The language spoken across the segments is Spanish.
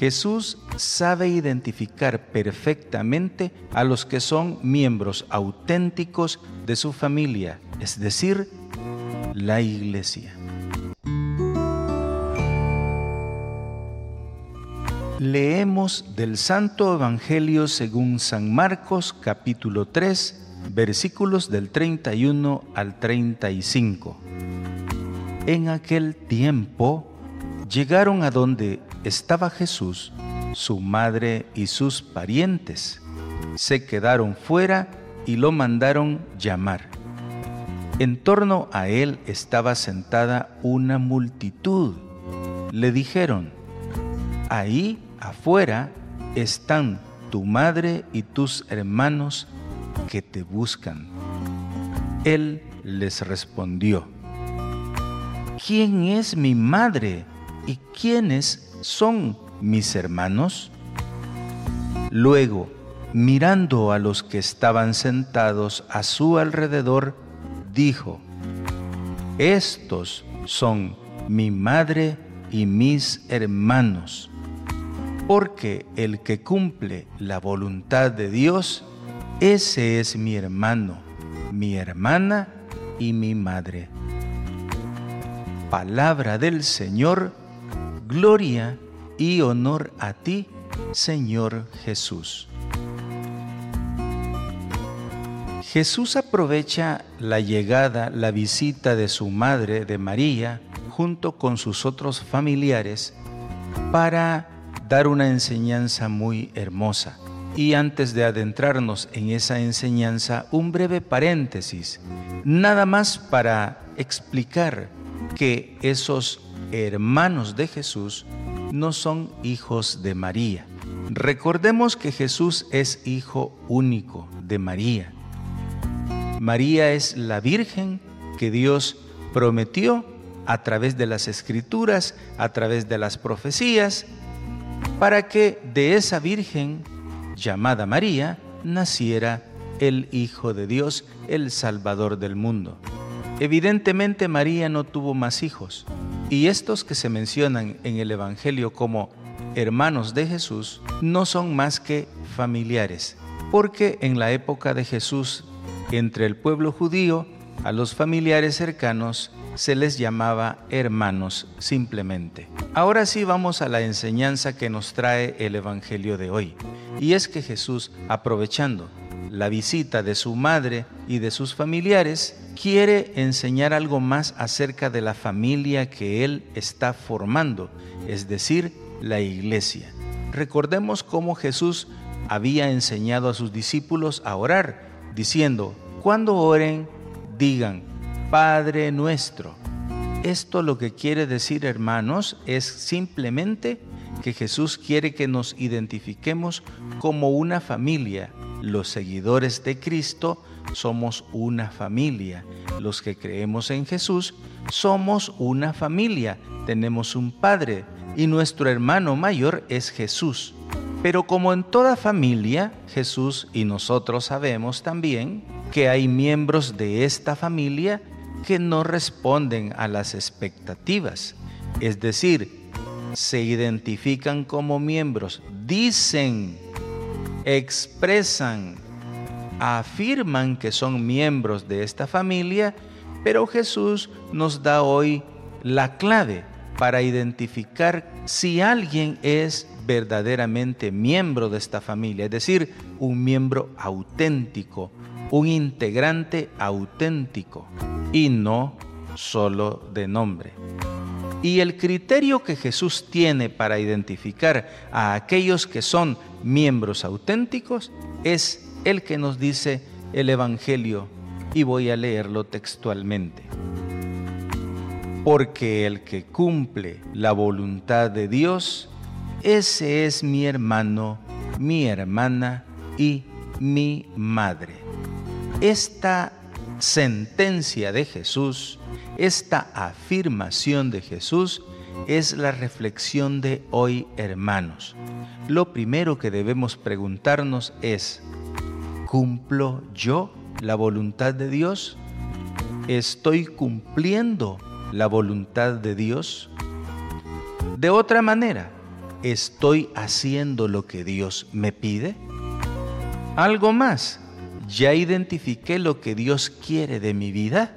Jesús sabe identificar perfectamente a los que son miembros auténticos de su familia, es decir, la iglesia. Leemos del Santo Evangelio según San Marcos capítulo 3 versículos del 31 al 35. En aquel tiempo llegaron a donde estaba Jesús, su madre y sus parientes. Se quedaron fuera y lo mandaron llamar. En torno a él estaba sentada una multitud. Le dijeron, ahí afuera están tu madre y tus hermanos que te buscan. Él les respondió, ¿quién es mi madre y quiénes son mis hermanos? Luego, mirando a los que estaban sentados a su alrededor, dijo, Estos son mi madre y mis hermanos, porque el que cumple la voluntad de Dios, ese es mi hermano, mi hermana y mi madre. Palabra del Señor, gloria y honor a ti, Señor Jesús. Jesús aprovecha la llegada, la visita de su madre, de María, junto con sus otros familiares, para dar una enseñanza muy hermosa. Y antes de adentrarnos en esa enseñanza, un breve paréntesis, nada más para explicar que esos hermanos de Jesús no son hijos de María. Recordemos que Jesús es hijo único de María. María es la Virgen que Dios prometió a través de las escrituras, a través de las profecías, para que de esa Virgen llamada María, naciera el Hijo de Dios, el Salvador del mundo. Evidentemente María no tuvo más hijos, y estos que se mencionan en el Evangelio como hermanos de Jesús no son más que familiares, porque en la época de Jesús, entre el pueblo judío, a los familiares cercanos se les llamaba hermanos simplemente. Ahora sí vamos a la enseñanza que nos trae el Evangelio de hoy. Y es que Jesús, aprovechando la visita de su madre y de sus familiares, quiere enseñar algo más acerca de la familia que Él está formando, es decir, la iglesia. Recordemos cómo Jesús había enseñado a sus discípulos a orar, diciendo, cuando oren, digan, Padre nuestro. Esto lo que quiere decir, hermanos, es simplemente que Jesús quiere que nos identifiquemos como una familia. Los seguidores de Cristo somos una familia. Los que creemos en Jesús somos una familia. Tenemos un Padre y nuestro hermano mayor es Jesús. Pero como en toda familia, Jesús y nosotros sabemos también que hay miembros de esta familia que no responden a las expectativas. Es decir, se identifican como miembros, dicen, expresan, afirman que son miembros de esta familia, pero Jesús nos da hoy la clave para identificar si alguien es verdaderamente miembro de esta familia, es decir, un miembro auténtico, un integrante auténtico y no solo de nombre. Y el criterio que Jesús tiene para identificar a aquellos que son miembros auténticos es el que nos dice el Evangelio y voy a leerlo textualmente. Porque el que cumple la voluntad de Dios, ese es mi hermano, mi hermana y mi madre. Esta sentencia de Jesús esta afirmación de Jesús es la reflexión de hoy, hermanos. Lo primero que debemos preguntarnos es, ¿cumplo yo la voluntad de Dios? ¿Estoy cumpliendo la voluntad de Dios? De otra manera, ¿estoy haciendo lo que Dios me pide? Algo más, ¿ya identifiqué lo que Dios quiere de mi vida?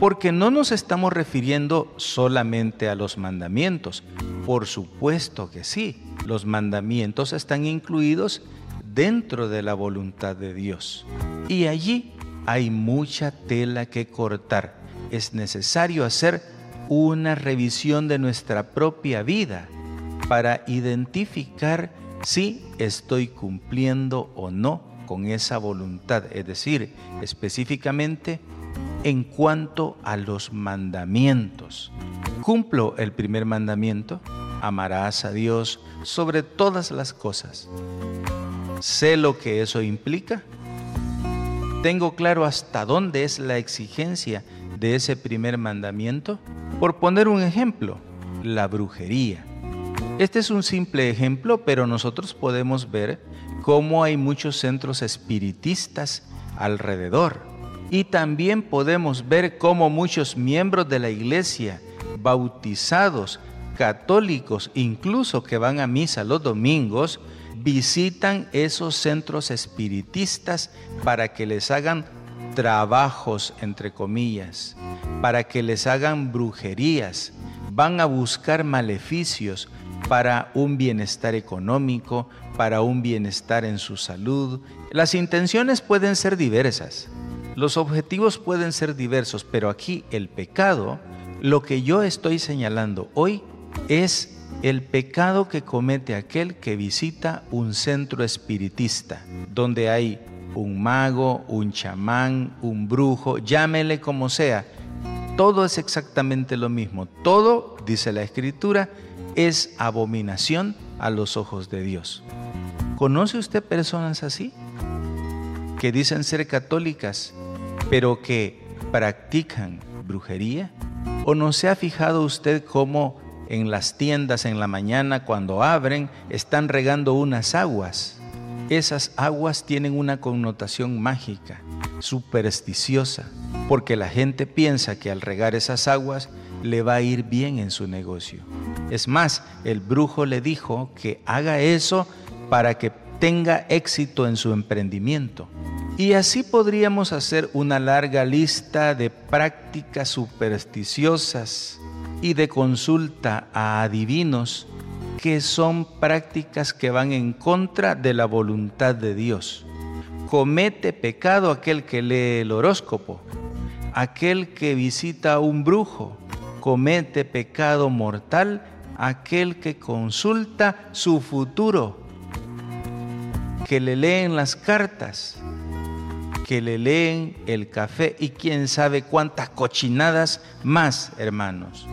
Porque no nos estamos refiriendo solamente a los mandamientos. Por supuesto que sí, los mandamientos están incluidos dentro de la voluntad de Dios. Y allí hay mucha tela que cortar. Es necesario hacer una revisión de nuestra propia vida para identificar si estoy cumpliendo o no con esa voluntad, es decir, específicamente en cuanto a los mandamientos. Cumplo el primer mandamiento, amarás a Dios sobre todas las cosas. ¿Sé lo que eso implica? ¿Tengo claro hasta dónde es la exigencia de ese primer mandamiento? Por poner un ejemplo, la brujería. Este es un simple ejemplo, pero nosotros podemos ver cómo hay muchos centros espiritistas alrededor. Y también podemos ver cómo muchos miembros de la iglesia, bautizados, católicos, incluso que van a misa los domingos, visitan esos centros espiritistas para que les hagan trabajos, entre comillas, para que les hagan brujerías, van a buscar maleficios para un bienestar económico, para un bienestar en su salud. Las intenciones pueden ser diversas, los objetivos pueden ser diversos, pero aquí el pecado, lo que yo estoy señalando hoy, es el pecado que comete aquel que visita un centro espiritista, donde hay un mago, un chamán, un brujo, llámele como sea. Todo es exactamente lo mismo. Todo, dice la escritura, es abominación a los ojos de Dios. ¿Conoce usted personas así? Que dicen ser católicas, pero que practican brujería. ¿O no se ha fijado usted cómo en las tiendas en la mañana cuando abren están regando unas aguas. Esas aguas tienen una connotación mágica, supersticiosa, porque la gente piensa que al regar esas aguas le va a ir bien en su negocio. Es más, el brujo le dijo que haga eso para que tenga éxito en su emprendimiento. Y así podríamos hacer una larga lista de prácticas supersticiosas y de consulta a adivinos, que son prácticas que van en contra de la voluntad de Dios. Comete pecado aquel que lee el horóscopo, aquel que visita a un brujo, comete pecado mortal aquel que consulta su futuro, que le leen las cartas, que le leen el café y quién sabe cuántas cochinadas más, hermanos.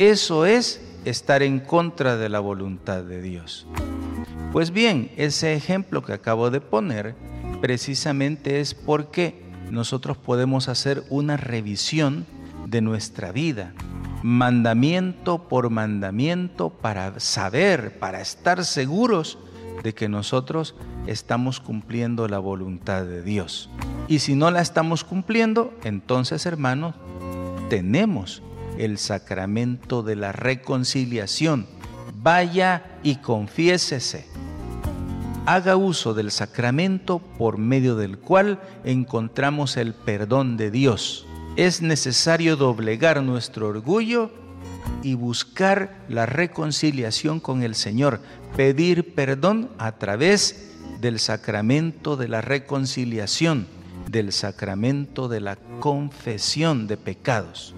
Eso es estar en contra de la voluntad de Dios. Pues bien, ese ejemplo que acabo de poner precisamente es porque nosotros podemos hacer una revisión de nuestra vida, mandamiento por mandamiento, para saber, para estar seguros de que nosotros estamos cumpliendo la voluntad de Dios. Y si no la estamos cumpliendo, entonces hermanos, tenemos el sacramento de la reconciliación. Vaya y confiésese. Haga uso del sacramento por medio del cual encontramos el perdón de Dios. Es necesario doblegar nuestro orgullo y buscar la reconciliación con el Señor, pedir perdón a través del sacramento de la reconciliación, del sacramento de la confesión de pecados.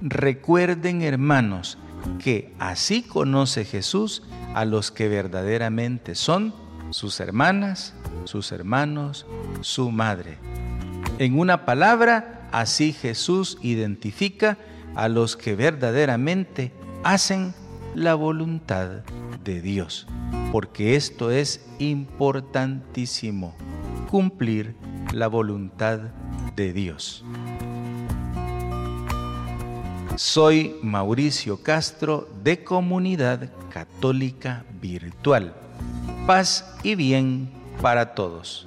Recuerden, hermanos, que así conoce Jesús a los que verdaderamente son sus hermanas, sus hermanos, su madre. En una palabra, así Jesús identifica a los que verdaderamente hacen la voluntad de Dios, porque esto es importantísimo, cumplir la voluntad de Dios. Soy Mauricio Castro de Comunidad Católica Virtual. Paz y bien para todos.